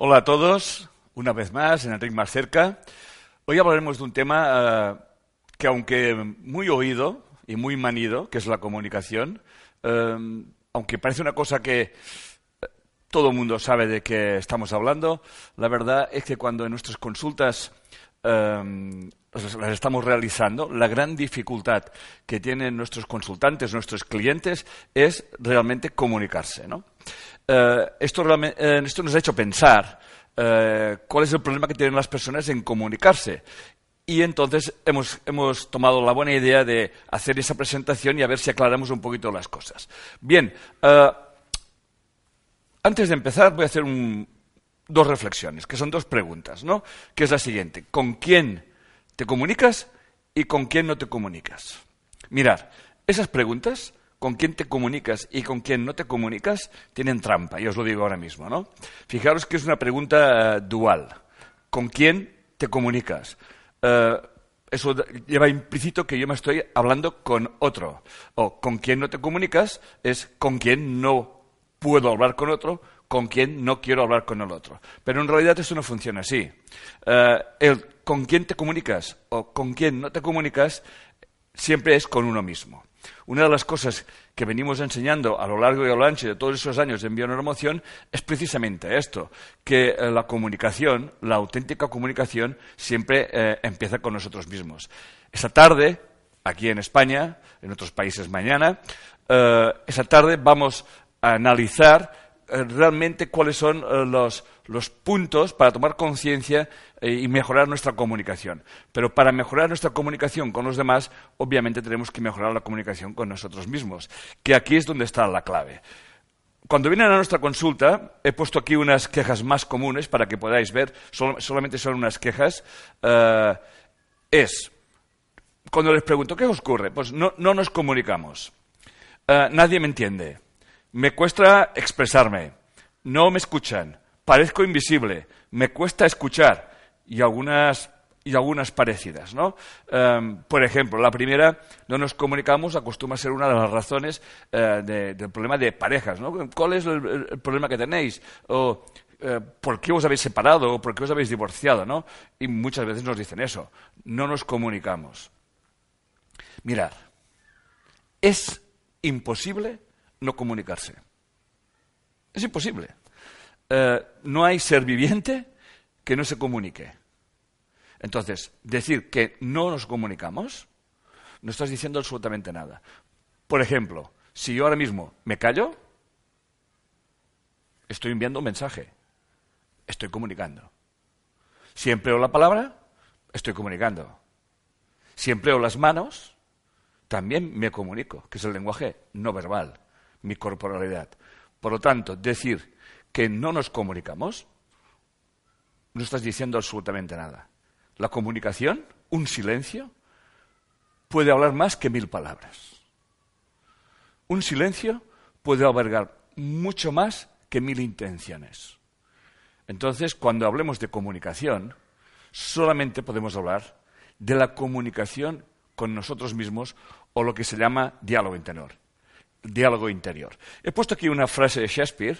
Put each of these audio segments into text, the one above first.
Hola a todos, una vez más en Enrique Más Cerca. Hoy hablaremos de un tema eh, que, aunque muy oído y muy manido, que es la comunicación, eh, aunque parece una cosa que eh, todo el mundo sabe de qué estamos hablando, la verdad es que cuando en nuestras consultas las estamos realizando, la gran dificultad que tienen nuestros consultantes, nuestros clientes, es realmente comunicarse. ¿no? Eh, esto, eh, esto, nos ha hecho pensar eh, cuál es el problema que tienen las personas en comunicarse. Y entonces hemos, hemos, tomado la buena idea de hacer esa presentación y a ver si aclaramos un poquito las cosas. Bien, antes de empezar voy a hacer dos reflexiones, que son dos preguntas, ¿no? Que es la siguiente, ¿con quién te comunicas y con quién no te comunicas? Mirar, esas preguntas con quién te comunicas y con quién no te comunicas tienen trampa, y os lo digo ahora mismo, ¿no? Fijaros que es una pregunta eh, dual. ¿Con quién te comunicas? Eh, eso lleva implícito que yo me estoy hablando con otro. O con quién no te comunicas es con quién no puedo hablar con otro, con quién no quiero hablar con el otro. Pero en realidad eso no funciona así. Eh, el con quién te comunicas o con quién no te comunicas siempre es con uno mismo. Una de las cosas que venimos enseñando a lo largo y a lo ancho de todos esos años de envío emoción es precisamente esto, que eh, la comunicación, la auténtica comunicación, siempre eh, empieza con nosotros mismos. Esa tarde, aquí en España, en otros países mañana, eh, tarde vamos a analizar eh, realmente cuáles son eh, los, puntos para tomar conciencia eh, y mejorar nuestra comunicación. Pero para mejorar nuestra comunicación con los demás, obviamente tenemos que mejorar la comunicación con nosotros mismos, que aquí es donde está la clave. Cuando vienen a nuestra consulta, he puesto aquí unas quejas más comunes para que podáis ver, solamente son unas quejas, es, cuando les pregunto, ¿qué os ocurre? Pues no, nos comunicamos. nadie me entiende me cuesta expresarme, no me escuchan, parezco invisible, me cuesta escuchar y algunas y algunas parecidas, ¿no? Em, por ejemplo, la primera, no nos comunicamos, acostumbra a ser una de las razones eh, del problema de parejas, ¿no? ¿Cuál es el, problema que tenéis? O, eh, ¿por qué os habéis separado? ¿O por qué os habéis divorciado? ¿no? Y muchas veces nos dicen eso, no nos comunicamos. Mirad, es imposible no comunicarse. Es imposible. Eh, no hay ser viviente que no se comunique. Entonces, decir que no nos comunicamos, no estás diciendo absolutamente nada. Por ejemplo, si yo ahora mismo me callo, estoy enviando un mensaje, estoy comunicando. Si empleo la palabra, estoy comunicando. Si empleo las manos, también me comunico, que es el lenguaje no verbal mi corporalidad. Por lo tanto, decir que no nos comunicamos, no estás diciendo absolutamente nada. La comunicación, un silencio, puede hablar más que mil palabras. Un silencio puede albergar mucho más que mil intenciones. Entonces, cuando hablemos de comunicación, solamente podemos hablar de la comunicación con nosotros mismos o lo que se llama diálogo interior diálogo interior. He puesto aquí una frase de Shakespeare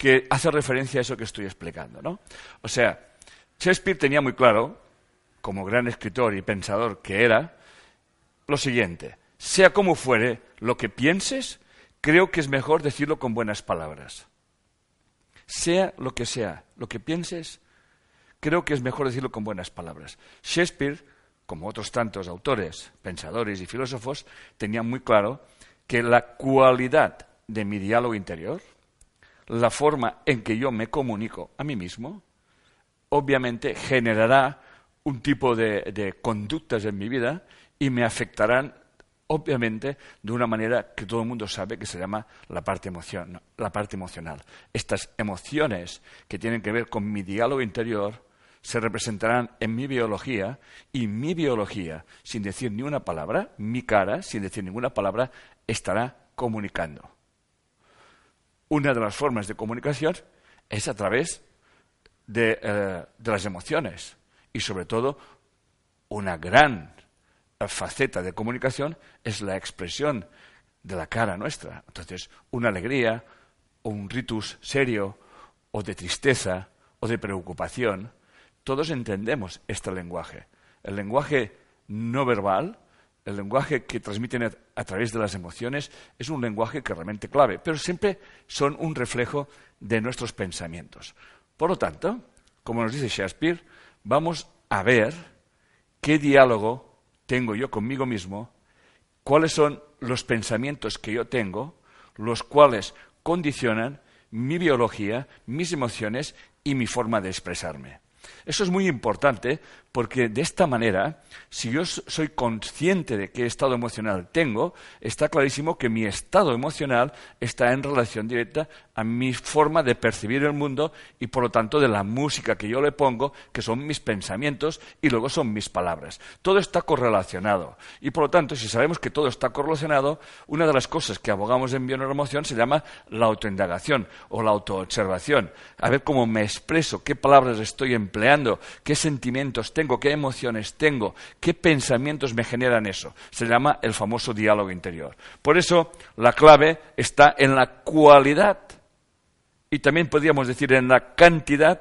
que hace referencia a eso que estoy explicando. ¿no? O sea, Shakespeare tenía muy claro, como gran escritor y pensador que era, lo siguiente, sea como fuere lo que pienses, creo que es mejor decirlo con buenas palabras. Sea lo que sea, lo que pienses, creo que es mejor decirlo con buenas palabras. Shakespeare, como otros tantos autores, pensadores y filósofos, tenía muy claro que la cualidad de mi diálogo interior, la forma en que yo me comunico a mí mismo, obviamente generará un tipo de, conductas en mi vida y me afectarán obviamente de una manera que todo el mundo sabe que se llama la parte, la parte emocional. Estas emociones que tienen que ver con mi diálogo interior se representarán en mi biología y mi biología, sin decir ni una palabra, mi cara, sin decir ninguna palabra, estará comunicando. Una de las formas de comunicación es a través de, eh, las emociones y sobre todo una gran faceta de comunicación es la expresión de la cara nuestra. Entonces, una alegría o un ritus serio o de tristeza o de preocupación, todos entendemos este lenguaje. El lenguaje no verbal, el lenguaje que transmiten a, través de las emociones, es un lenguaje que realmente clave, pero siempre son un reflejo de nuestros pensamientos. Por lo tanto, como nos dice Shakespeare, vamos a ver qué diálogo tengo yo conmigo mismo, cuáles son los pensamientos que yo tengo, los cuales condicionan mi biología, mis emociones y mi forma de expresarme. Eso es muy importante porque de esta manera, si yo soy consciente de qué estado emocional tengo, está clarísimo que mi estado emocional está en relación directa a mi forma de percibir el mundo y por lo tanto de la música que yo le pongo, que son mis pensamientos y luego son mis palabras. Todo está correlacionado y por lo tanto, si sabemos que todo está correlacionado, una de las cosas que abogamos en bioneuromoción se llama la autoindagación o la autoobservación. A ver cómo me expreso, qué palabras estoy empleando, qué sentimientos tengo, qué emociones tengo, qué pensamientos me generan eso. Se llama el famoso diálogo interior. Por eso la clave está en la cualidad y también podríamos decir en la cantidad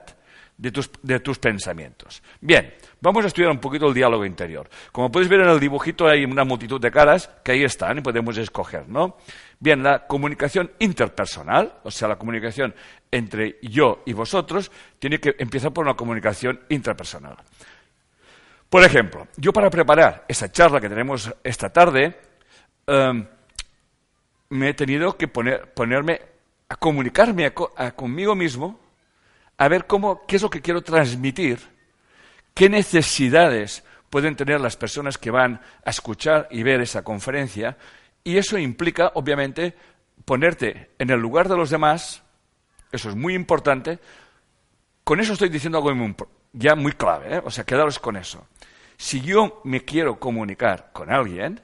de tus, de tus, pensamientos. Bien, vamos a estudiar un poquito el diálogo interior. Como podéis ver en el dibujito hay una multitud de caras que ahí están y podemos escoger, ¿no? Bien, la comunicación interpersonal, o sea, la comunicación entre yo y vosotros, tiene que empezar por una comunicación intrapersonal. Por ejemplo, yo para preparar esa charla que tenemos esta tarde, em, me he tenido que ponerme a comunicarme conmigo mismo, a ver cómo, qué es lo que quiero transmitir, qué necesidades pueden tener las personas que van a escuchar y ver esa conferencia, y eso implica, obviamente, ponerte en el lugar de los demás, eso es muy importante, con eso estoy diciendo algo ya muy clave, ¿eh? o sea, quedaros con eso. Si yo me quiero comunicar con alguien,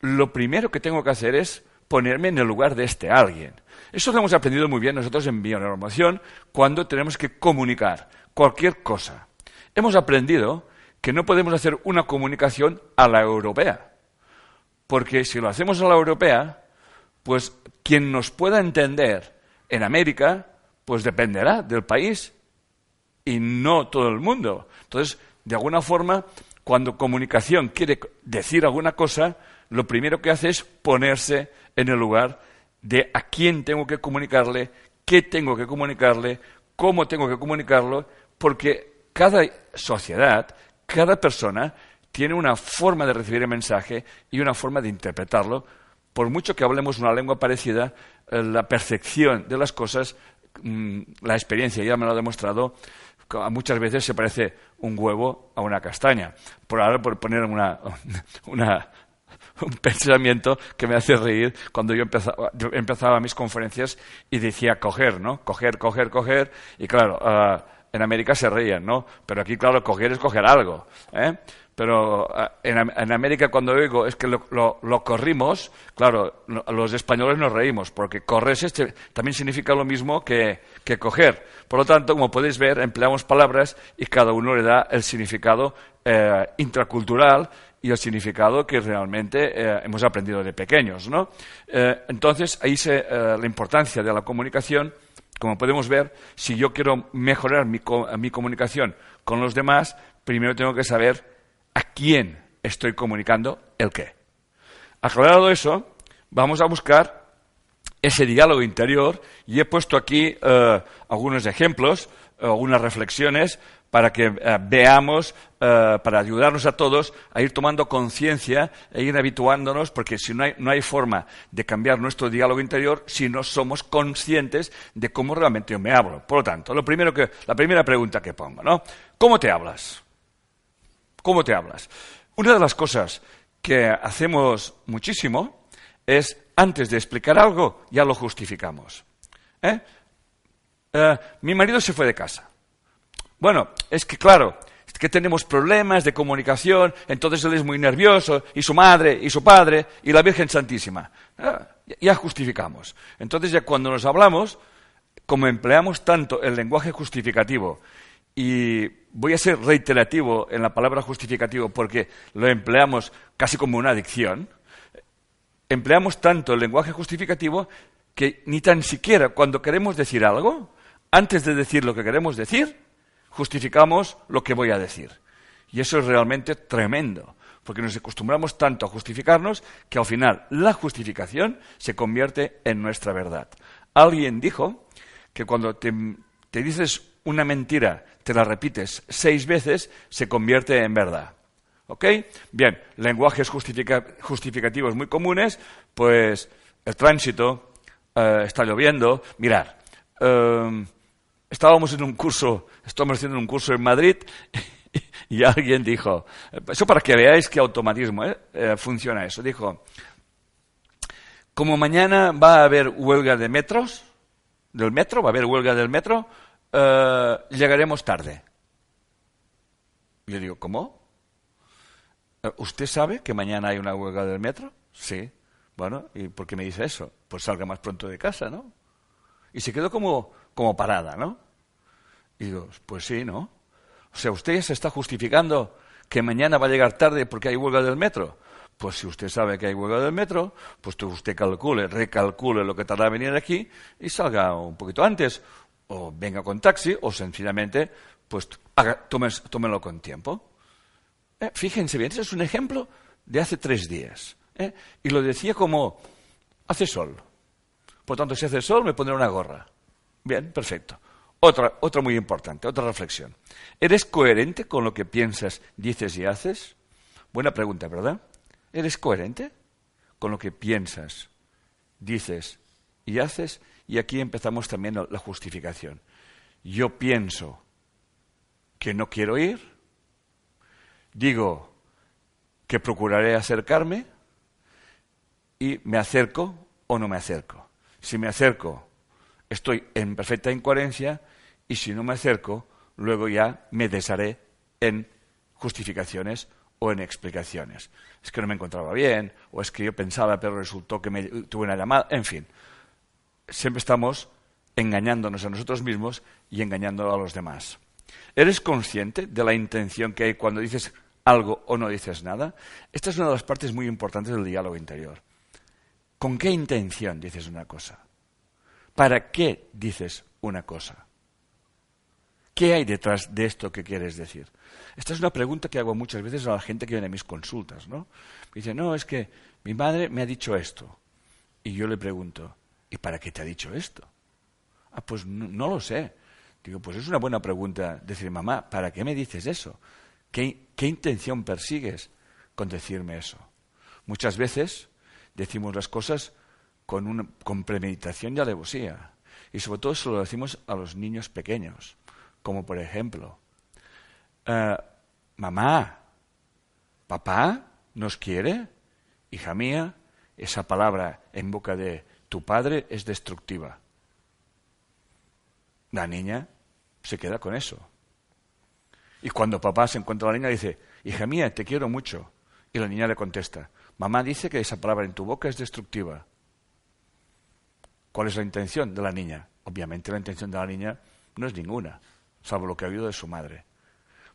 lo primero que tengo que hacer es ponerme en el lugar de este alguien. Eso lo hemos aprendido muy bien nosotros en bioneuromoción cuando tenemos que comunicar cualquier cosa. Hemos aprendido que no podemos hacer una comunicación a la europea, porque si lo hacemos a la europea, pues quien nos pueda entender en América, pues dependerá del país y no todo el mundo. Entonces, de alguna forma, cuando comunicación quiere decir alguna cosa, lo primero que hace es ponerse en el lugar de a quién tengo que comunicarle, qué tengo que comunicarle, cómo tengo que comunicarlo, porque cada sociedad, cada persona tiene una forma de recibir el mensaje y una forma de interpretarlo. Por mucho que hablemos una lengua parecida, eh, la percepción de las cosas, mm, la experiencia ya me lo ha demostrado, muchas veces se parece un huevo a una castaña. Por ahora, por poner una, un pensamiento que me hace reír cuando yo empezaba, yo empezaba mis conferencias y decía coger, ¿no? Coger, coger, coger. Y claro, ah, en América se reían, ¿no? Pero aquí, claro, coger es coger algo. ¿eh? Pero ah, en, América cuando digo es que lo, corrimos, claro, los españoles nos reímos, porque corres este, también significa lo mismo que, coger. Por lo tanto, como podéis ver, empleamos palabras y cada uno le da el significado eh, intracultural y el significado que realmente eh, hemos aprendido de pequeños. ¿no? Entonces, ahí se, la importancia de la comunicación, como podemos ver, si yo quiero mejorar mi, mi comunicación con los demás, primero tengo que saber a quién estoy comunicando el qué. Aclarado eso, vamos a buscar ese diálogo interior y he puesto aquí eh, algunos ejemplos, algunas reflexiones para que eh, veamos, eh, para ayudarnos a todos a ir tomando conciencia e ir habituándonos, porque si no hay, no hay forma de cambiar nuestro diálogo interior si no somos conscientes de cómo realmente yo me hablo. Por lo tanto, lo primero que, la primera pregunta que pongo, ¿no? ¿Cómo te hablas? ¿Cómo te hablas? Una de las cosas que hacemos muchísimo es, antes de explicar algo, ya lo justificamos. ¿Eh? Eh, mi marido se fue de casa. Bueno, es que claro, es que tenemos problemas de comunicación, entonces él es muy nervioso, y su madre, y su padre, y la Virgen Santísima. Ah, ya justificamos. Entonces ya cuando nos hablamos, como empleamos tanto el lenguaje justificativo, y voy a ser reiterativo en la palabra justificativo porque lo empleamos casi como una adicción, empleamos tanto el lenguaje justificativo que ni tan siquiera cuando queremos decir algo, antes de decir lo que queremos decir, justificamos lo que voy a decir. Y eso es realmente tremendo, porque nos acostumbramos tanto a justificarnos que al final la justificación se convierte en nuestra verdad. Alguien dijo que cuando te, dices una mentira, te la repites seis veces, se convierte en verdad. ¿Ok? Bien, lenguajes justificativos muy comunes, pues el tránsito, eh, está lloviendo, mirar. Em, estábamos en un curso, estamos haciendo un curso en Madrid y alguien dijo, eso para que veáis qué automatismo ¿eh? Eh, funciona eso, dijo, como mañana va a haber huelga de metros, del metro, va a haber huelga del metro, eh, llegaremos tarde. Yo digo, ¿cómo? ¿Usted sabe que mañana hay una huelga del metro? Sí. Bueno, ¿y por qué me dice eso? Pues salga más pronto de casa, ¿no? Y se quedó como, como parada, ¿no? Y digo, pues sí, ¿no? O sea, usted se está justificando que mañana va a llegar tarde porque hay huelga del metro. Pues si usted sabe que hay huelga del metro, pues usted calcule, recalcule lo que tarda en venir aquí y salga un poquito antes, o venga con taxi, o sencillamente, pues haga, tómelo con tiempo. Eh, fíjense bien, ese es un ejemplo de hace tres días. ¿eh? Y lo decía como, hace sol. Por tanto, si hace sol, me pondré una gorra. Bien, perfecto. Otra, otra muy importante, otra reflexión. ¿Eres coherente con lo que piensas, dices y haces? Buena pregunta, ¿verdad? ¿Eres coherente con lo que piensas, dices y haces? Y aquí empezamos también la justificación. Yo pienso que no quiero ir, digo que procuraré acercarme y me acerco o no me acerco. Si me acerco, estoy en perfecta incoherencia y si no me acerco, luego ya me desharé en justificaciones o en explicaciones. Es que no me encontraba bien, o es que yo pensaba, pero resultó que me tuve una llamada, en fin. Siempre estamos engañándonos a nosotros mismos y engañando a los demás. ¿Eres consciente de la intención que hay cuando dices algo o no dices nada? Esta es una de las partes muy importantes del diálogo interior. ¿Con qué intención dices una cosa? ¿Para qué dices una cosa? ¿Qué hay detrás de esto que quieres decir? Esta es una pregunta que hago muchas veces a la gente que viene a mis consultas, ¿no? Dice, no, es que mi madre me ha dicho esto. Y yo le pregunto, ¿y para qué te ha dicho esto? Ah, pues no, lo sé. Digo, pues es una buena pregunta decir, mamá, ¿para qué me dices eso? ¿Qué, qué intención persigues con decirme eso? Muchas veces decimos las cosas con, una, con premeditación y alevosía. Y sobre todo se lo decimos a los niños pequeños, como por ejemplo, eh, mamá, papá nos quiere, hija mía, esa palabra en boca de tu padre es destructiva. La niña se queda con eso. Y cuando papá se encuentra la niña dice, hija mía, te quiero mucho. Y la niña le contesta, mamá dice que esa palabra en tu boca es destructiva. ¿Cuál es la intención de la niña? Obviamente la intención de la niña no es ninguna, salvo lo que ha oído de su madre.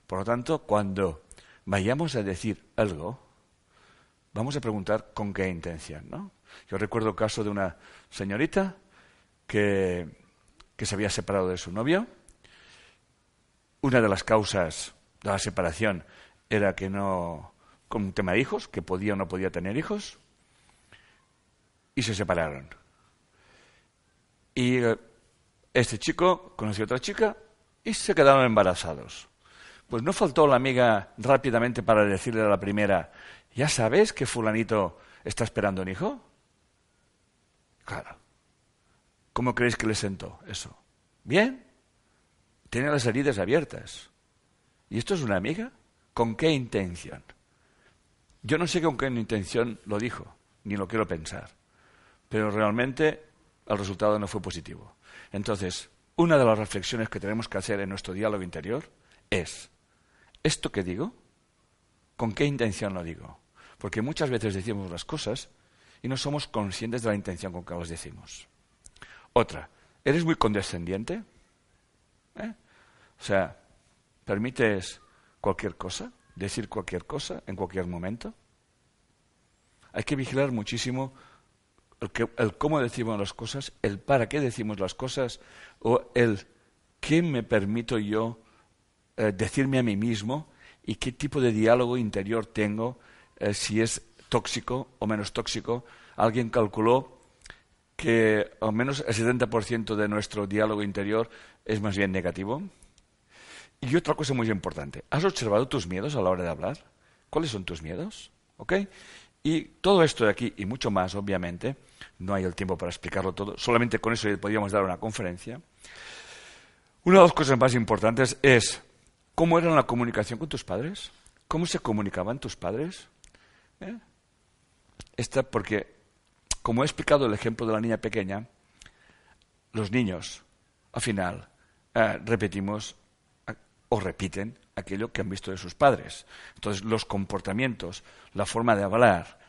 Por lo tanto, cuando vayamos a decir algo, vamos a preguntar con qué intención, ¿no? Yo recuerdo el caso de una señorita que, que se había separado de su novio. Una de las causas de la separación era que no, con un tema de hijos, que podía o no podía tener hijos, y se separaron. Y este chico conoció a otra chica y se quedaron embarazados. Pues no faltó la amiga rápidamente para decirle a la primera, ¿ya sabes que fulanito está esperando un hijo? Claro. ¿Cómo creéis que le sentó eso? Bien. Tiene las heridas abiertas. ¿Y esto es una amiga? ¿Con qué intención? Yo no sé con qué intención lo dijo, ni lo quiero pensar, pero realmente el resultado no fue positivo. Entonces, una de las reflexiones que tenemos que hacer en nuestro diálogo interior es, ¿esto que digo? ¿Con qué intención lo digo? Porque muchas veces decimos las cosas y no somos conscientes de la intención con que las decimos. Otra, ¿eres muy condescendiente? ¿Eh? O sea, ¿permites cualquier cosa? ¿Decir cualquier cosa en cualquier momento? Hay que vigilar muchísimo el, cómo decimos las cosas, el para qué decimos las cosas o el qué me permito yo eh, decirme a mí mismo y qué tipo de diálogo interior tengo, eh, si es tóxico o menos tóxico. Alguien calculó que al menos el 70% de nuestro diálogo interior es más bien negativo. Y otra cosa muy importante, ¿has observado tus miedos a la hora de hablar? ¿Cuáles son tus miedos? ¿Ok? Y todo esto de aquí y mucho más, obviamente, no hay el tiempo para explicarlo todo, solamente con eso podríamos dar una conferencia. Una de las cosas más importantes es cómo era la comunicación con tus padres, cómo se comunicaban tus padres. ¿Eh? Porque, como he explicado el ejemplo de la niña pequeña, los niños, al final, eh, repetimos o repiten aquello que han visto de sus padres. Entonces, los comportamientos, la forma de hablar,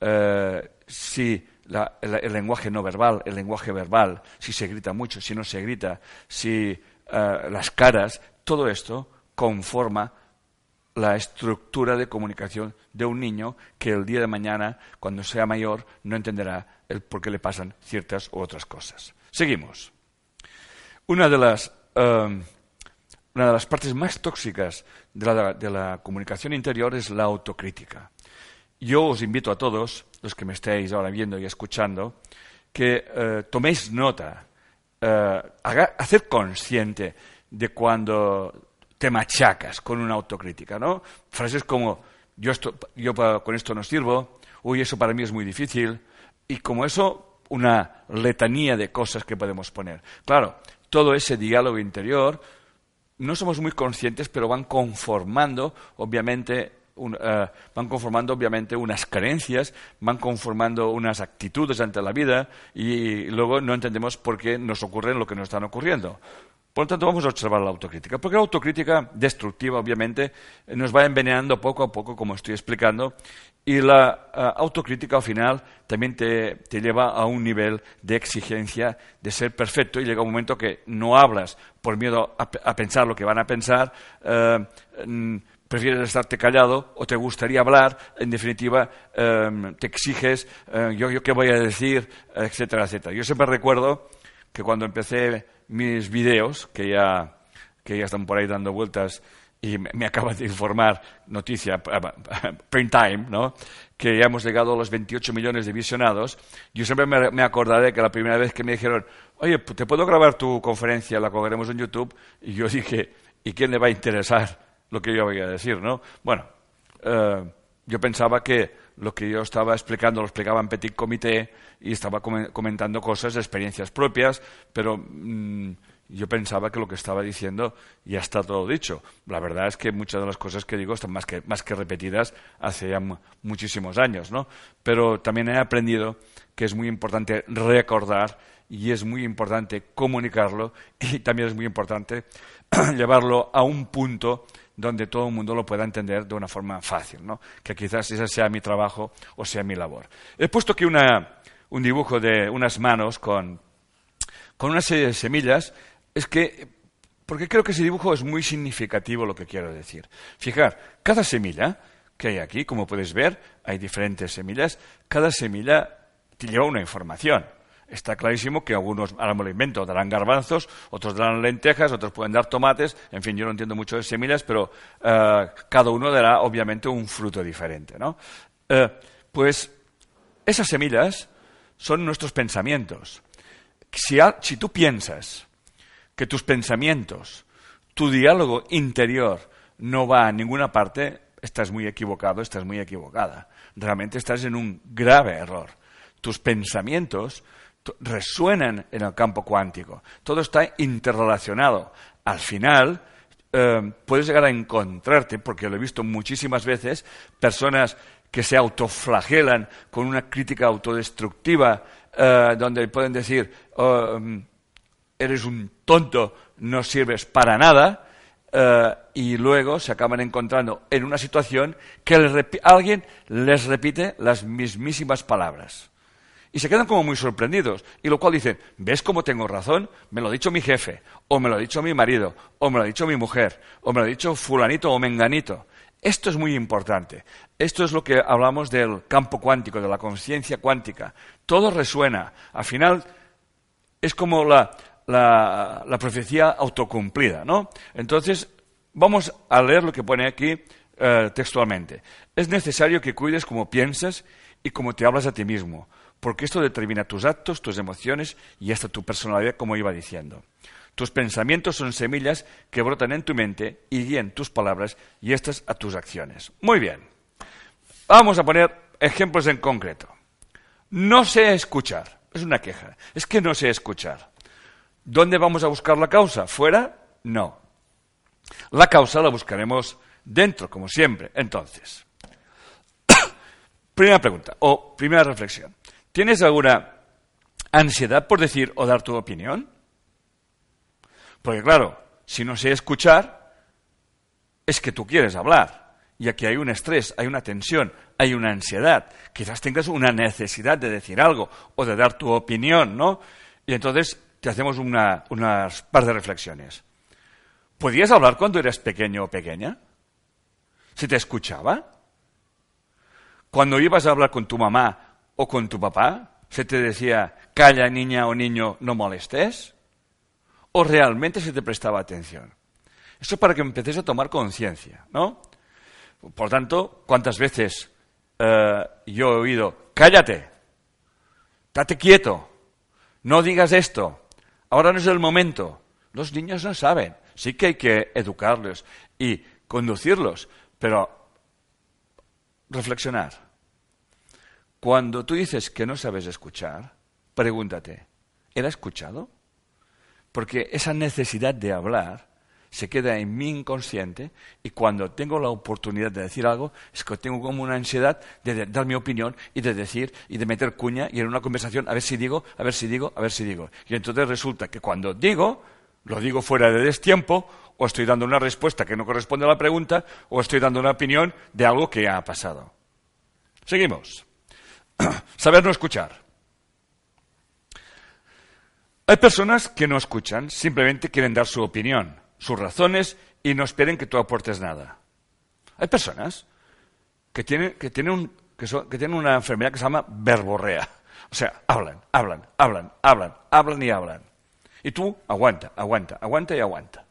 eh, si el, lenguaje no verbal, el lenguaje verbal, si se grita mucho, si no se grita, si eh, las caras, todo esto conforma la estructura de comunicación de un niño que el día de mañana, cuando sea mayor, no entenderá el por qué le pasan ciertas u otras cosas. Seguimos. Una de las eh, una de las partes más tóxicas de la, comunicación interior es la autocrítica. Yo os invito a todos, los que me estéis ahora viendo y escuchando, que eh, toméis nota, eh, hacer consciente de cuando te machacas con una autocrítica, ¿no? Frases como yo, yo con esto no sirvo, uy, eso para mí es muy difícil, y como eso, una letanía de cosas que podemos poner. Claro, todo ese diálogo interior no somos muy conscientes, pero van conformando, obviamente, eh, van conformando obviamente unas creencias, van conformando unas actitudes ante la vida y luego no entendemos por qué nos ocurre lo que nos están ocurriendo. Por lo tanto, vamos a observar la autocrítica, porque la autocrítica destructiva, obviamente, nos va envenenando poco a poco, como estoy explicando, y la eh, autocrítica al final también te, lleva a un nivel de exigencia de ser perfecto y llega un momento que no hablas por miedo a, pensar lo que van a pensar, eh, mm, prefieres estarte callado o te gustaría hablar, en definitiva, eh, te exiges, yo, yo qué voy a decir, etcétera, etcétera. Yo siempre recuerdo que cuando empecé mis videos, que ya, que ya están por ahí dando vueltas y me, acaba de informar, noticia, print time, ¿no? que ya hemos llegado a los 28 millones de visionados, yo siempre me, acordaré que la primera vez que me dijeron, oye, ¿te puedo grabar tu conferencia? La colgaremos en YouTube. Y yo dije, ¿y quién le va a interesar lo que yo voy a decir? ¿no? Bueno, eh, yo pensaba que lo que yo estaba explicando lo explicaba en Petit Comité y estaba comentando cosas, experiencias propias, pero mm, yo pensaba que lo que estaba diciendo ya está todo dicho. La verdad es que muchas de las cosas que digo están más que, más que repetidas hace ya muchísimos años, ¿no? Pero también he aprendido que es muy importante recordar y es muy importante comunicarlo y también es muy importante llevarlo a un punto donde todo el mundo lo pueda entender de una forma fácil, ¿no? que quizás ese sea mi trabajo o sea mi labor. He puesto aquí un dibujo de unas manos con, con una serie de semillas, es que, porque creo que ese dibujo es muy significativo lo que quiero decir. Fijar, cada semilla que hay aquí, como puedes ver, hay diferentes semillas, cada semilla te lleva una información. Está clarísimo que algunos, ahora me lo invento, darán garbanzos, otros darán lentejas, otros pueden dar tomates, en fin, yo no entiendo mucho de semillas, pero eh, cada uno dará obviamente un fruto diferente. ¿no? Eh, pues esas semillas son nuestros pensamientos. Si, si tú piensas que tus pensamientos, tu diálogo interior no va a ninguna parte, estás muy equivocado, estás muy equivocada. Realmente estás en un grave error. Tus pensamientos resuenan en el campo cuántico. Todo está interrelacionado. Al final, eh, puedes llegar a encontrarte, porque lo he visto muchísimas veces, personas que se autoflagelan con una crítica autodestructiva, eh, donde pueden decir, oh, mm, eres un tonto, no sirves para nada, eh, y luego se acaban encontrando en una situación que alguien les repite las mismísimas palabras. Y se quedan como muy sorprendidos. Y lo cual dicen, ¿ves cómo tengo razón? Me lo ha dicho mi jefe, o me lo ha dicho mi marido, o me lo ha dicho mi mujer, o me lo ha dicho fulanito o menganito. Esto es muy importante. Esto es lo que hablamos del campo cuántico, de la conciencia cuántica. Todo resuena. Al final es como la, la, profecía autocumplida, ¿no? Entonces, vamos a leer lo que pone aquí eh, textualmente. Es necesario que cuides cómo piensas y cómo te hablas a ti mismo, porque esto determina tus actos, tus emociones y hasta tu personalidad, como iba diciendo. Tus pensamientos son semillas que brotan en tu mente y guían tus palabras y estas a tus acciones. Muy bien. Vamos a poner ejemplos en concreto. No sé escuchar. Es una queja. Es que no sé escuchar. ¿Dónde vamos a buscar la causa? ¿Fuera? No. La causa la buscaremos dentro, como siempre. Entonces, primera pregunta o primera reflexión. ¿Tienes alguna ansiedad por decir o dar tu opinión? Porque claro, si no sé escuchar, es que tú quieres hablar. Y aquí hay un estrés, hay una tensión, hay una ansiedad. Quizás tengas una necesidad de decir algo o de dar tu opinión, ¿no? Y entonces te hacemos unas par de reflexiones. ¿Podías hablar cuando eras pequeño o pequeña? ¿Se te escuchaba? Cuando ibas a hablar con tu mamá o con tu papá, ¿se te decía, calla niña o niño, no molestes? ¿O realmente se te prestaba atención? Esto es para que empecés a tomar conciencia, ¿no? Por tanto, ¿cuántas veces eh, yo he oído, cállate, date quieto, no digas esto, Ahora no es el momento. Los niños no saben. Sí que hay que educarlos y conducirlos, pero reflexionar. Cuando tú dices que no sabes escuchar, pregúntate, ¿era escuchado? Porque esa necesidad de hablar se queda en mi inconsciente y cuando tengo la oportunidad de decir algo es que tengo como una ansiedad de, dar mi opinión y de decir y de meter cuña y en una conversación a ver si digo, a ver si digo, a ver si digo. Y entonces resulta que cuando digo, lo digo fuera de destiempo o estoy dando una respuesta que no corresponde a la pregunta o estoy dando una opinión de algo que ha pasado. Seguimos. Saber no escuchar. Hay personas que no escuchan, simplemente quieren dar su opinión sus razones y no esperen que tú aportes nada. Hay personas que tienen, que tienen, que, que tienen una enfermedad que se llama verborrea. O sea, hablan, hablan, hablan, hablan, hablan y hablan. Y tú aguanta, aguanta, aguanta y aguanta.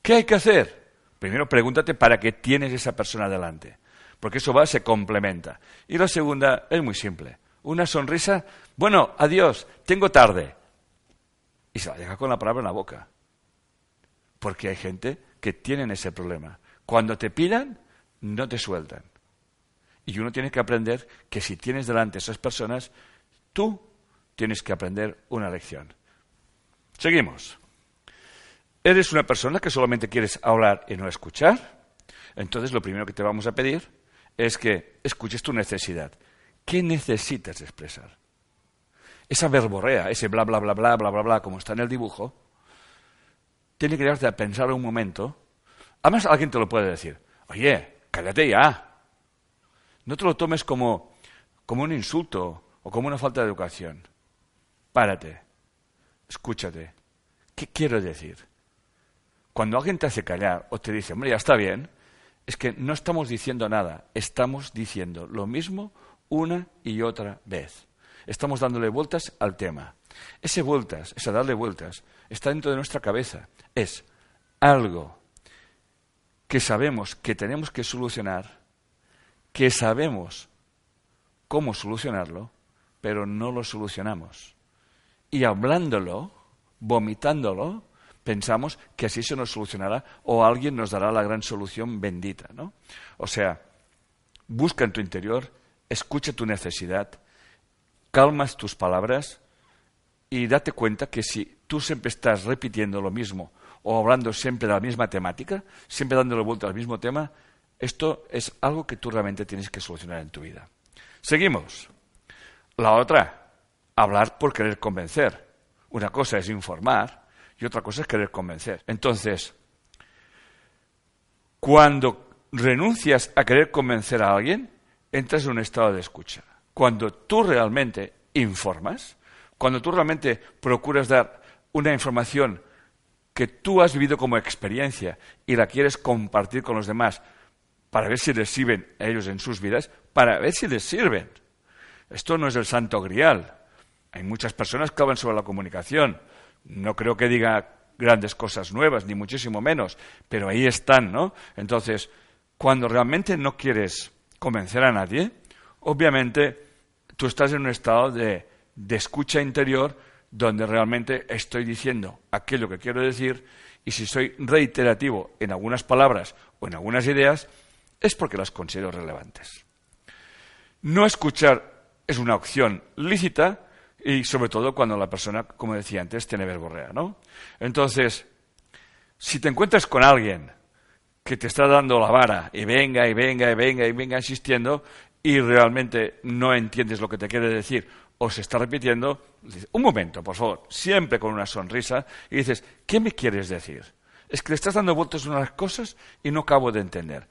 ¿Qué hay que hacer? Primero pregúntate para qué tienes esa persona delante. Porque eso va, se complementa. Y la segunda es muy simple. Una sonrisa, bueno, adiós, tengo tarde. Y se la deja con la palabra en la boca. Porque hay gente que tienen ese problema. Cuando te pidan, no te sueltan. Y uno tiene que aprender que si tienes delante esas personas, tú tienes que aprender una lección. Seguimos. ¿Eres una persona que solamente quieres hablar y no escuchar? Entonces lo primero que te vamos a pedir es que escuches tu necesidad. ¿Qué necesitas expresar? Esa verborrea, ese bla, bla, bla, bla, bla, bla, bla, como está en el dibujo, tiene que darte a pensar un momento. Además, alguien te lo puede decir. Oye, cállate ya. No te lo tomes como, como un insulto o como una falta de educación. Párate. Escúchate. ¿Qué quiero decir? Cuando alguien te hace callar o te dice, hombre, ya está bien, es que no estamos diciendo nada, estamos diciendo lo mismo una y otra vez. Estamos dándole vueltas al tema. Ese vueltas, ese darle vueltas, está dentro de nuestra cabeza. Es algo que sabemos que tenemos que solucionar, que sabemos cómo solucionarlo, pero no lo solucionamos. Y hablándolo, vomitándolo, pensamos que así se nos solucionará o alguien nos dará la gran solución bendita, ¿no? O sea, busca en tu interior, escucha tu necesidad, calmas tus palabras y date cuenta que si tú siempre estás repitiendo lo mismo o hablando siempre de la misma temática, siempre dándole vuelta al mismo tema, Esto es algo que tú realmente tienes que solucionar en tu vida. Seguimos. La otra, hablar por querer convencer. Una cosa es informar y otra cosa es querer convencer. Entonces, cuando renuncias a querer convencer a alguien, entras en un estado de escucha. Cuando tú realmente informas, cuando tú realmente procuras dar una información que tú has vivido como experiencia y la quieres compartir con los demás para ver si les sirven a ellos en sus vidas, para ver si les sirven. Esto no es el santo grial. Hay muchas personas que hablan sobre la comunicación. No creo que diga grandes cosas nuevas, ni muchísimo menos, pero ahí están, ¿no? Entonces, cuando realmente no quieres convencer a nadie, obviamente tú estás en un estado de, de escucha interior donde realmente estoy diciendo aquello que quiero decir y si soy reiterativo en algunas palabras o en algunas ideas, es porque las considero relevantes. No escuchar es una opción lícita y sobre todo cuando la persona, como decía antes, tiene verborrea, ¿no? Entonces, si te encuentras con alguien que te está dando la vara y venga y venga y venga y venga insistiendo y realmente no entiendes lo que te quiere decir o se está repitiendo, un momento, por favor, siempre con una sonrisa, y dices, ¿qué me quieres decir? Es que le estás dando vueltas a unas cosas y no acabo de entender.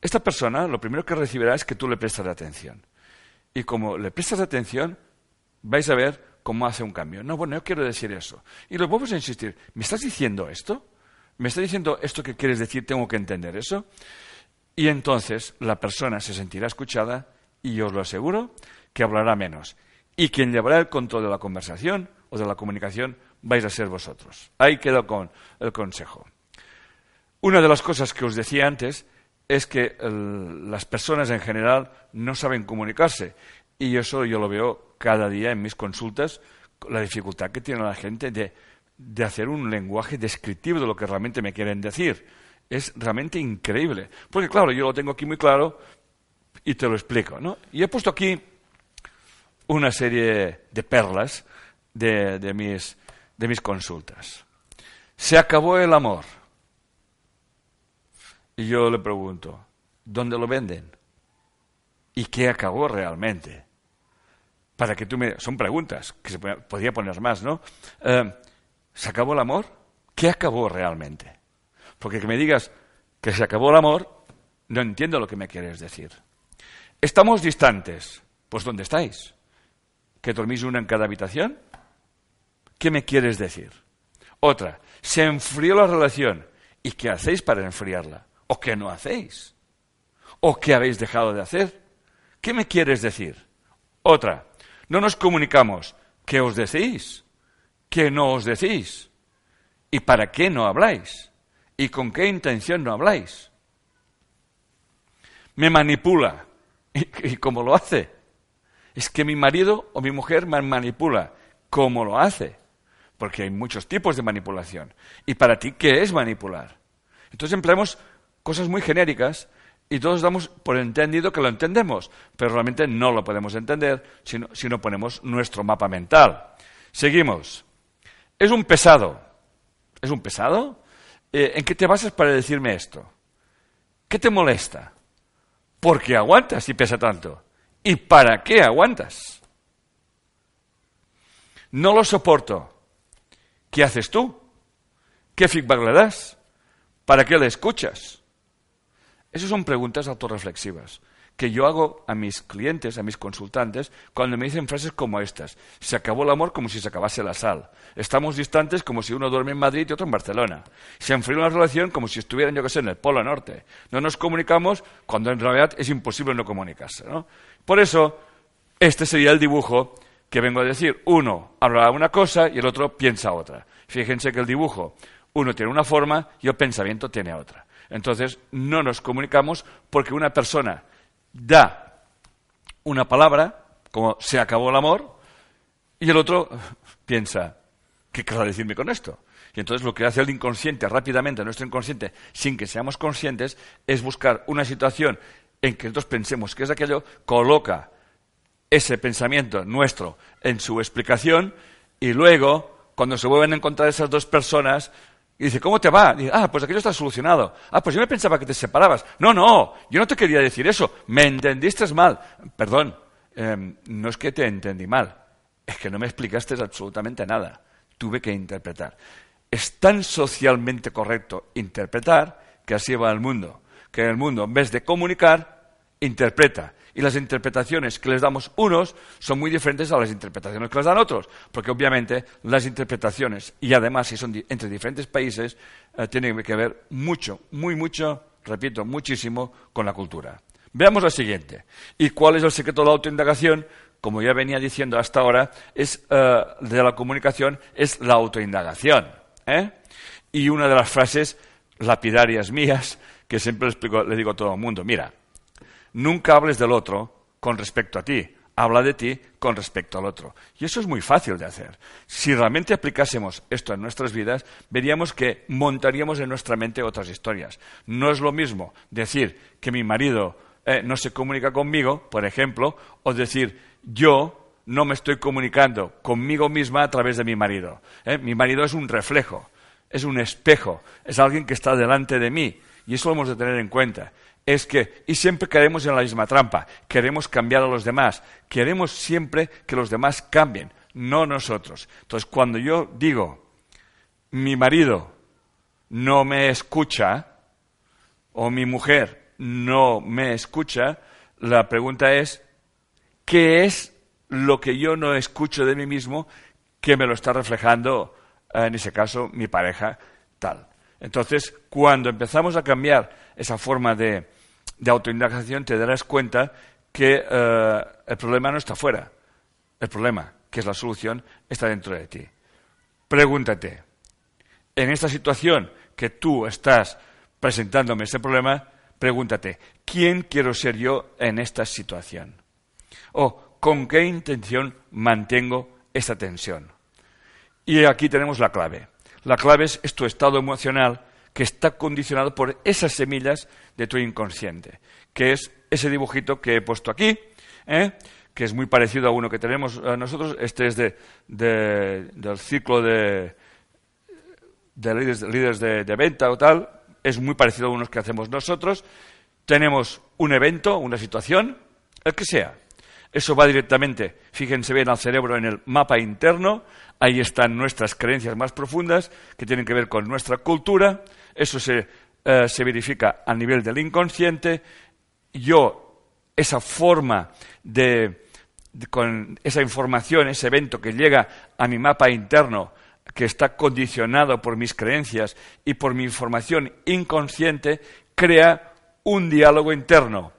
Esta persona lo primero que recibirá es que tú le prestas atención. Y como le prestas atención, vais a ver cómo hace un cambio. No, bueno, yo quiero decir eso. Y lo vuelvo a insistir, ¿me estás diciendo esto? ¿Me estás diciendo esto que quieres decir? ¿Tengo que entender eso? Y entonces la persona se sentirá escuchada y os lo aseguro que hablará menos y quien llevará el control de la conversación o de la comunicación vais a ser vosotros. Ahí quedo con el consejo. Una de las cosas que os decía antes es que las personas en general no saben comunicarse y eso yo lo veo cada día en mis consultas, la dificultad que tiene la gente de, de hacer un lenguaje descriptivo de lo que realmente me quieren decir. Es realmente increíble. Porque claro, yo lo tengo aquí muy claro y te lo explico. ¿no? Y he puesto aquí una serie de perlas de, mis, de mis consultas. Se acabó el amor. Y yo le pregunto, ¿dónde lo venden? ¿Y qué acabó realmente? Para que tú me... Son preguntas, que se podría poner más, ¿no? Eh, ¿Se acabó el amor? ¿Qué acabó realmente? Porque que me digas que se acabó el amor, no entiendo lo que me quieres decir. Estamos distantes. Pues ¿dónde estáis? ¿Que dormís una en cada habitación? ¿Qué me quieres decir? Otra, se enfrió la relación. ¿Y qué hacéis para enfriarla? ¿O qué no hacéis? ¿O qué habéis dejado de hacer? ¿Qué me quieres decir? Otra, no nos comunicamos. ¿Qué os decís? ¿Qué no os decís? ¿Y para qué no habláis? ¿Y con qué intención no habláis? Me manipula. ¿Y, y cómo lo hace? Es que mi marido o mi mujer me manipula. ¿Cómo lo hace? Porque hay muchos tipos de manipulación. ¿Y para ti qué es manipular? Entonces empleamos cosas muy genéricas y todos damos por entendido que lo entendemos, pero realmente no lo podemos entender si no, ponemos nuestro mapa mental. Seguimos. Es un pesado. ¿Es un pesado? Eh, ¿En qué te basas para decirme esto? ¿Qué te molesta? ¿Por qué aguantas si pesa tanto? ¿Y para qué aguantas? No lo soporto. ¿Qué haces tú? ¿Qué feedback le das? ¿Para qué le escuchas? Esas son preguntas autorreflexivas que yo hago a mis clientes, a mis consultantes, cuando me dicen frases como estas. Se acabó el amor como si se acabase la sal. Estamos distantes como si uno duerme en Madrid y otro en Barcelona. Se enfrió la relación como si estuvieran, yo qué sé, en el Polo Norte. No nos comunicamos cuando en realidad es imposible no comunicarse. ¿no? Por eso, este sería el dibujo que vengo a decir. Uno habla una cosa y el otro piensa otra. Fíjense que el dibujo, uno tiene una forma y el pensamiento tiene otra. Entonces, no nos comunicamos porque una persona da una palabra, como se acabó el amor, y el otro piensa, ¿qué querrá decirme con esto? Y entonces lo que hace el inconsciente rápidamente, nuestro inconsciente, sin que seamos conscientes, es buscar una situación en que nosotros pensemos que es aquello, coloca ese pensamiento nuestro en su explicación y luego, cuando se vuelven a encontrar esas dos personas, Y dice, ¿cómo te va? dice, ah, pues aquello está solucionado. Ah, pues yo me pensaba que te separabas. No, no, yo no te quería decir eso. Me entendiste mal. Perdón, em, no es que te entendí mal. Es que no me explicaste absolutamente nada. Tuve que interpretar. Es tan socialmente correcto interpretar que así va el mundo. Que el mundo, en vez de comunicar, interpreta y las interpretaciones que les damos unos son muy diferentes a las interpretaciones que les dan otros, porque obviamente las interpretaciones, y además si son entre diferentes países, eh, tienen que ver mucho, muy mucho, repito, muchísimo con la cultura. Veamos la siguiente. ¿Y cuál es el secreto de la autoindagación? Como ya venía diciendo hasta ahora, es, eh, de la comunicación es la autoindagación. ¿eh? Y una de las frases lapidarias mías que siempre le digo a todo el mundo, mira, Nunca hables del otro con respecto a ti. Habla de ti con respecto al otro. Y eso es muy fácil de hacer. Si realmente aplicásemos esto en nuestras vidas, veríamos que montaríamos en nuestra mente otras historias. No es lo mismo decir que mi marido eh, no se comunica conmigo, por ejemplo, o decir yo no me estoy comunicando conmigo misma a través de mi marido. Eh, mi marido es un reflejo, es un espejo, es alguien que está delante de mí. Y eso lo hemos de tener en cuenta es que, y siempre caemos en la misma trampa, queremos cambiar a los demás, queremos siempre que los demás cambien, no nosotros. Entonces, cuando yo digo, mi marido no me escucha, o mi mujer no me escucha, la pregunta es, ¿qué es lo que yo no escucho de mí mismo que me lo está reflejando, en ese caso, mi pareja tal? Entonces, cuando empezamos a cambiar esa forma de, de autoindagación te darás cuenta que eh, el problema no está fuera. El problema, que es la solución, está dentro de ti. Pregúntate, en esta situación que tú estás presentándome ese problema, pregúntate, ¿quién quiero ser yo en esta situación? O con qué intención mantengo esta tensión. Y aquí tenemos la clave. La clave es tu estado emocional que está condicionado por esas semillas de tu inconsciente, que es ese dibujito que he puesto aquí, ¿eh? que es muy parecido a uno que tenemos eh, nosotros. Este es del ciclo de, líderes, de, de, venta o tal. Es muy parecido a unos que hacemos nosotros. Tenemos un evento, una situación, el que sea. Eso va directamente, fíjense bien, al cerebro en el mapa interno. Ahí están nuestras creencias más profundas, que tienen que ver con nuestra cultura, eso eh, se, verifica a nivel del inconsciente. Yo, esa forma de, con esa información, ese evento que llega a mi mapa interno, que está condicionado por mis creencias y por mi información inconsciente, crea un diálogo interno.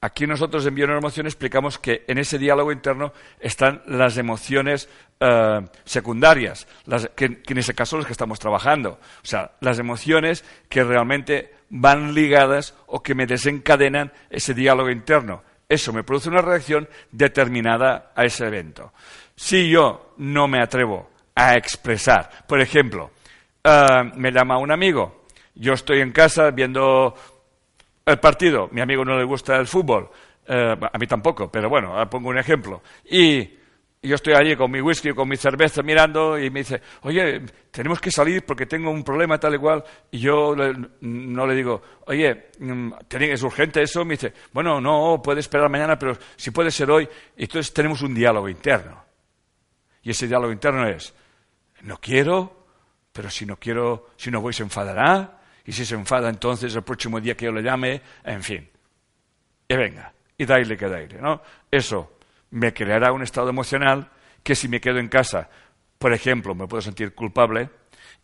Aquí nosotros en Bioneuroemoción explicamos que en ese diálogo interno están las emociones eh, secundarias, que, en ese caso los que estamos trabajando. O sea, las emociones que realmente van ligadas o que me desencadenan ese diálogo interno. Eso me produce una reacción determinada a ese evento. Si yo no me atrevo a expresar, por ejemplo, eh, me llama un amigo, yo estoy en casa viendo el partido, mi amigo no le gusta el fútbol, eh, a mí tampoco, pero bueno, pongo un ejemplo. Y yo estoy allí con mi whisky, con mi cerveza mirando y me dice, oye, tenemos que salir porque tengo un problema tal y cual. Y yo no le digo, oye, mm, ¿es urgente eso? Me dice, bueno, no, puede esperar mañana, pero si puede ser hoy. Y entonces tenemos un diálogo interno. Y ese diálogo interno es, no quiero, pero si no quiero, si no voy se enfadará y si se enfada entonces el próximo día que yo le llame, en fin. Y venga, y daile que daile, ¿no? Eso me creará un estado emocional que si me quedo en casa, por ejemplo, me puedo sentir culpable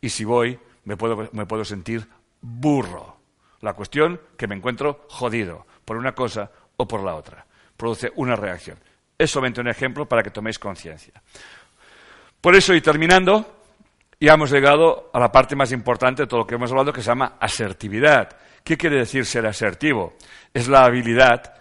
y si voy, me puedo, me puedo sentir burro. La cuestión que me encuentro jodido por una cosa o por la otra. Produce una reacción. Es solamente un ejemplo para que toméis conciencia. Por eso, y terminando, y hemos llegado a la parte más importante de todo lo que hemos hablado, que se llama asertividad. ¿Qué quiere decir ser asertivo? Es la habilidad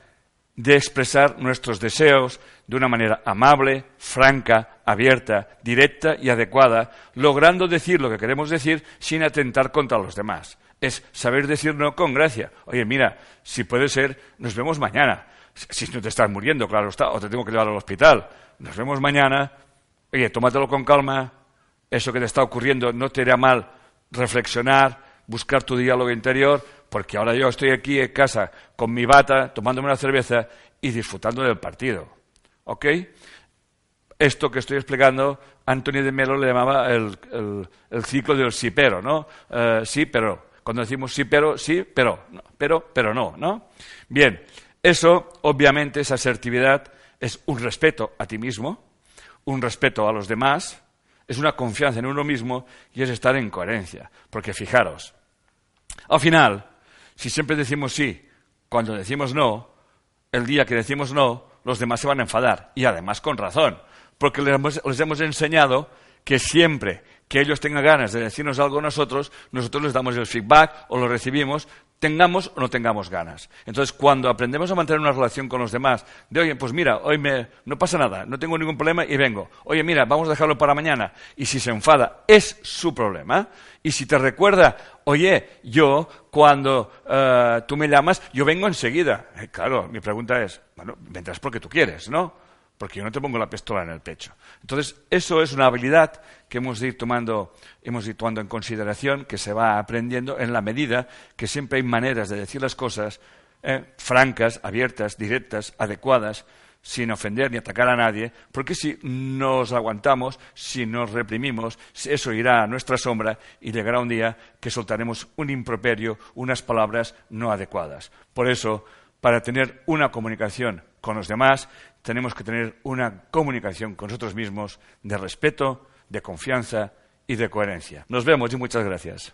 de expresar nuestros deseos de una manera amable, franca, abierta, directa y adecuada, logrando decir lo que queremos decir sin atentar contra los demás. Es saber decir no con gracia. Oye, mira, si puede ser, nos vemos mañana. Si no te estás muriendo, claro está, o te tengo que llevar al hospital. Nos vemos mañana. Oye, tómatelo con calma, eso que te está ocurriendo no te hará mal reflexionar, buscar tu diálogo interior, porque ahora yo estoy aquí en casa con mi bata, tomándome una cerveza y disfrutando del partido. ¿Ok? Esto que estoy explicando, Antonio de Melo le llamaba el, ciclo del sí pero, ¿no? Eh, sí, pero. Cuando decimos sí, pero, sí, pero, pero, pero no, ¿no? Bien, eso, obviamente, esa asertividad es un respeto a ti mismo, un respeto a los demás, es una confianza en uno mismo y es estar en coherencia. Porque fijaros, al final, si siempre decimos sí, cuando decimos no, el día que decimos no, los demás se van a enfadar. Y además con razón, porque les hemos, enseñado que siempre que ellos tengan ganas de decirnos algo a nosotros, nosotros les damos el feedback o lo recibimos, tengamos o no tengamos ganas. Entonces, cuando aprendemos a mantener una relación con los demás, de oye, pues mira, hoy me, no pasa nada, no tengo ningún problema y vengo. Oye, mira, vamos a dejarlo para mañana. Y si se enfada, es su problema. Y si te recuerda, oye, yo cuando eh, tú me llamas, yo vengo enseguida. Eh, claro, mi pregunta es, bueno, vendrás porque tú quieres, ¿no? Porque yo no te pongo la pistola en el pecho. Entonces, eso es una habilidad que hemos de ir tomando, hemos de tomando en consideración, que se va aprendiendo en la medida que siempre hay maneras de decir las cosas eh, francas, abiertas, directas, adecuadas, sin ofender ni atacar a nadie, porque si nos aguantamos, si nos reprimimos, eso irá a nuestra sombra y llegará un día que soltaremos un improperio, unas palabras no adecuadas. Por eso, para tener una comunicación con los demás, tenemos que tener una comunicación con nosotros mismos de respeto, de confianza y de coherencia. Nos vemos y muchas gracias.